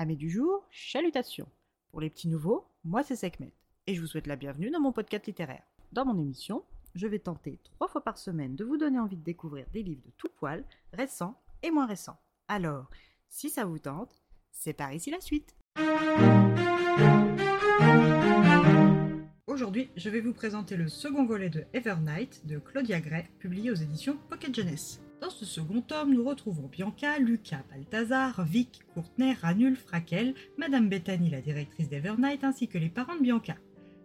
Amis du jour, chalutations. Pour les petits nouveaux, moi c'est Sekhmet et je vous souhaite la bienvenue dans mon podcast littéraire. Dans mon émission, je vais tenter trois fois par semaine de vous donner envie de découvrir des livres de tout poil, récents et moins récents. Alors, si ça vous tente, c'est par ici la suite. Aujourd'hui, je vais vous présenter le second volet de Evernight de Claudia Gray, publié aux éditions Pocket Jeunesse. Dans ce second tome, nous retrouvons Bianca, Lucas, Balthazar, Vic, Courtenay, Ranulf, Raquel, Madame Bethany, la directrice d'Evernight, ainsi que les parents de Bianca.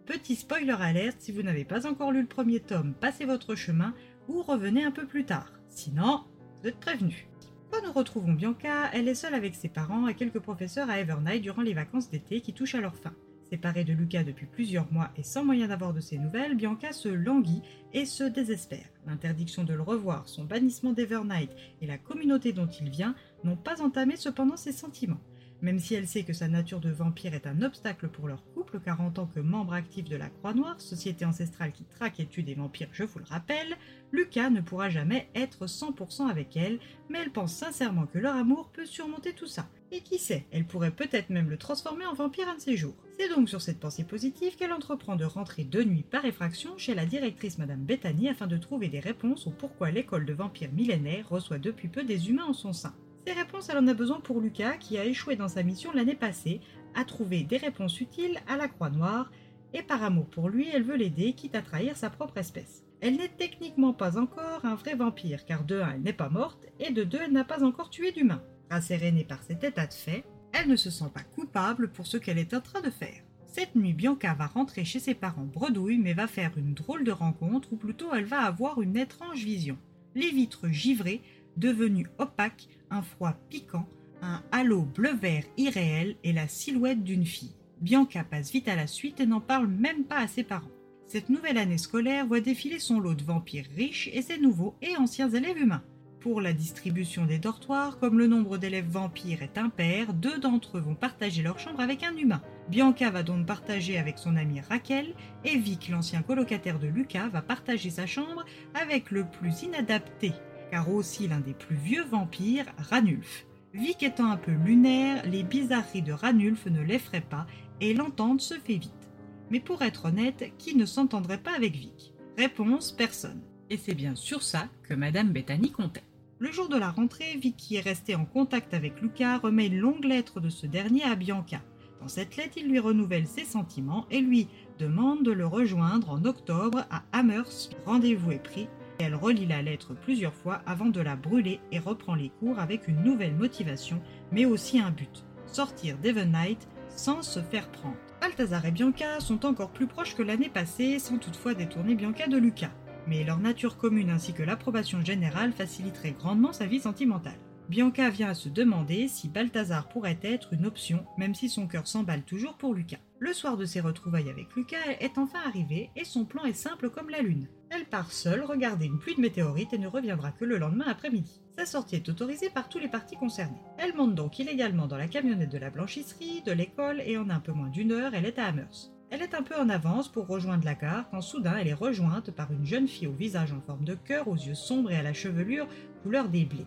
Petit spoiler alerte, si vous n'avez pas encore lu le premier tome, passez votre chemin ou revenez un peu plus tard. Sinon, vous êtes prévenus. Quand nous retrouvons Bianca, elle est seule avec ses parents et quelques professeurs à Evernight durant les vacances d'été qui touchent à leur fin. Séparée de Lucas depuis plusieurs mois et sans moyen d'avoir de ses nouvelles, Bianca se languit et se désespère. L'interdiction de le revoir, son bannissement d'Evernight et la communauté dont il vient n'ont pas entamé cependant ses sentiments. Même si elle sait que sa nature de vampire est un obstacle pour leur couple, car en tant que membre actif de la Croix-Noire, société ancestrale qui traque et tue des vampires, je vous le rappelle, Lucas ne pourra jamais être 100% avec elle, mais elle pense sincèrement que leur amour peut surmonter tout ça. Et qui sait, elle pourrait peut-être même le transformer en vampire un de ces jours. C'est donc sur cette pensée positive qu'elle entreprend de rentrer de nuit par effraction chez la directrice Madame Bethany afin de trouver des réponses au pourquoi l'école de vampires millénaires reçoit depuis peu des humains en son sein. Ces réponses, elle en a besoin pour Lucas, qui a échoué dans sa mission l'année passée, à trouver des réponses utiles à la Croix Noire, et par amour pour lui, elle veut l'aider, quitte à trahir sa propre espèce. Elle n'est techniquement pas encore un vrai vampire, car de un, elle n'est pas morte, et de deux, elle n'a pas encore tué d'humains. Rassérénée par cet état de fait, elle ne se sent pas coupable pour ce qu'elle est en train de faire. Cette nuit, Bianca va rentrer chez ses parents bredouille, mais va faire une drôle de rencontre, ou plutôt elle va avoir une étrange vision. Les vitres givrées, devenues opaques, un froid piquant, un halo bleu-vert irréel et la silhouette d'une fille. Bianca passe vite à la suite et n'en parle même pas à ses parents. Cette nouvelle année scolaire voit défiler son lot de vampires riches et ses nouveaux et anciens élèves humains. Pour la distribution des dortoirs, comme le nombre d'élèves vampires est impair, deux d'entre eux vont partager leur chambre avec un humain. Bianca va donc partager avec son amie Raquel, et Vic, l'ancien colocataire de Lucas, va partager sa chambre avec le plus inadapté, car aussi l'un des plus vieux vampires, Ranulf. Vic étant un peu lunaire, les bizarreries de Ranulf ne l'effraient pas, et l'entente se fait vite. Mais pour être honnête, qui ne s'entendrait pas avec Vic? Réponse personne. Et c'est bien sur ça que Madame Bethany comptait. Le jour de la rentrée, Vicky est resté en contact avec Lucas, remet une longue lettre de ce dernier à Bianca. Dans cette lettre, il lui renouvelle ses sentiments et lui demande de le rejoindre en octobre à Amherst. Rendez-vous est pris. Elle relit la lettre plusieurs fois avant de la brûler et reprend les cours avec une nouvelle motivation, mais aussi un but sortir d'Evennight sans se faire prendre. Balthazar et Bianca sont encore plus proches que l'année passée, sans toutefois détourner Bianca de Lucas mais leur nature commune ainsi que l'approbation générale faciliteraient grandement sa vie sentimentale. Bianca vient à se demander si Balthazar pourrait être une option, même si son cœur s'emballe toujours pour Lucas. Le soir de ses retrouvailles avec Lucas est enfin arrivé et son plan est simple comme la lune. Elle part seule regarder une pluie de météorites et ne reviendra que le lendemain après-midi. Sa sortie est autorisée par tous les partis concernés. Elle monte donc illégalement dans la camionnette de la blanchisserie, de l'école et en un peu moins d'une heure, elle est à Amherst. Elle est un peu en avance pour rejoindre la gare quand soudain elle est rejointe par une jeune fille au visage en forme de cœur, aux yeux sombres et à la chevelure couleur des blés.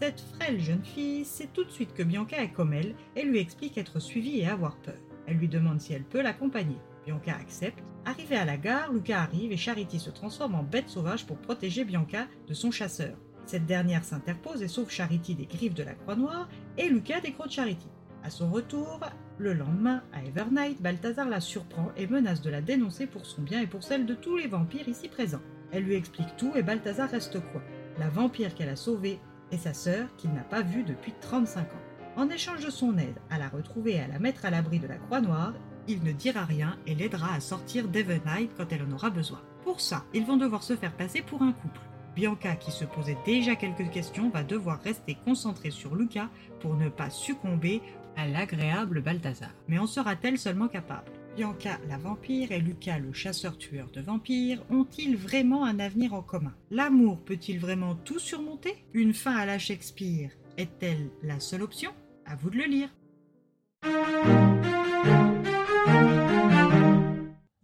Cette frêle jeune fille sait tout de suite que Bianca est comme elle et lui explique être suivie et avoir peur. Elle lui demande si elle peut l'accompagner. Bianca accepte. Arrivé à la gare, Lucas arrive et Charity se transforme en bête sauvage pour protéger Bianca de son chasseur. Cette dernière s'interpose et sauve Charity des griffes de la Croix Noire et Lucas des crocs de Charity. À son retour, le lendemain, à Evernight, Balthazar la surprend et menace de la dénoncer pour son bien et pour celle de tous les vampires ici présents. Elle lui explique tout et Balthazar reste quoi? La vampire qu'elle a sauvée et sa sœur qu'il n'a pas vue depuis 35 ans. En échange de son aide à la retrouver et à la mettre à l'abri de la Croix Noire, il ne dira rien et l'aidera à sortir d'Evernight quand elle en aura besoin. Pour ça, ils vont devoir se faire passer pour un couple. Bianca, qui se posait déjà quelques questions, va devoir rester concentrée sur Lucas pour ne pas succomber à l'agréable Balthazar. Mais en sera-t-elle seulement capable? Bianca, la vampire, et Lucas, le chasseur-tueur de vampires, ont-ils vraiment un avenir en commun? L'amour peut-il vraiment tout surmonter? Une fin à la Shakespeare est-elle la seule option? À vous de le lire.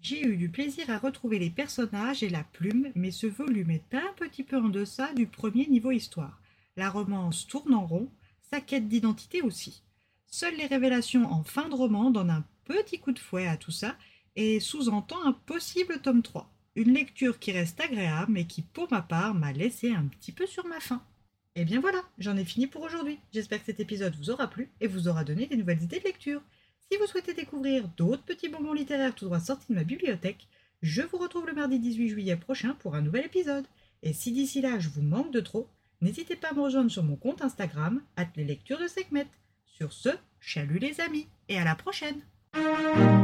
J'ai eu du plaisir à retrouver les personnages et la plume, mais ce volume est un petit peu en deçà du premier niveau histoire. La romance tourne en rond, sa quête d'identité aussi. Seules les révélations en fin de roman donnent un petit coup de fouet à tout ça et sous-entend un possible tome 3. Une lecture qui reste agréable mais qui, pour ma part, m'a laissé un petit peu sur ma faim. Et bien voilà, j'en ai fini pour aujourd'hui. J'espère que cet épisode vous aura plu et vous aura donné des nouvelles idées de lecture. Si vous souhaitez découvrir d'autres petits bonbons littéraires tout droit sortis de ma bibliothèque, je vous retrouve le mardi 18 juillet prochain pour un nouvel épisode. Et si d'ici là je vous manque de trop, n'hésitez pas à me rejoindre sur mon compte Instagram, at les lectures de Sekhmet. Sur ce, chalut les amis, et à la prochaine thank you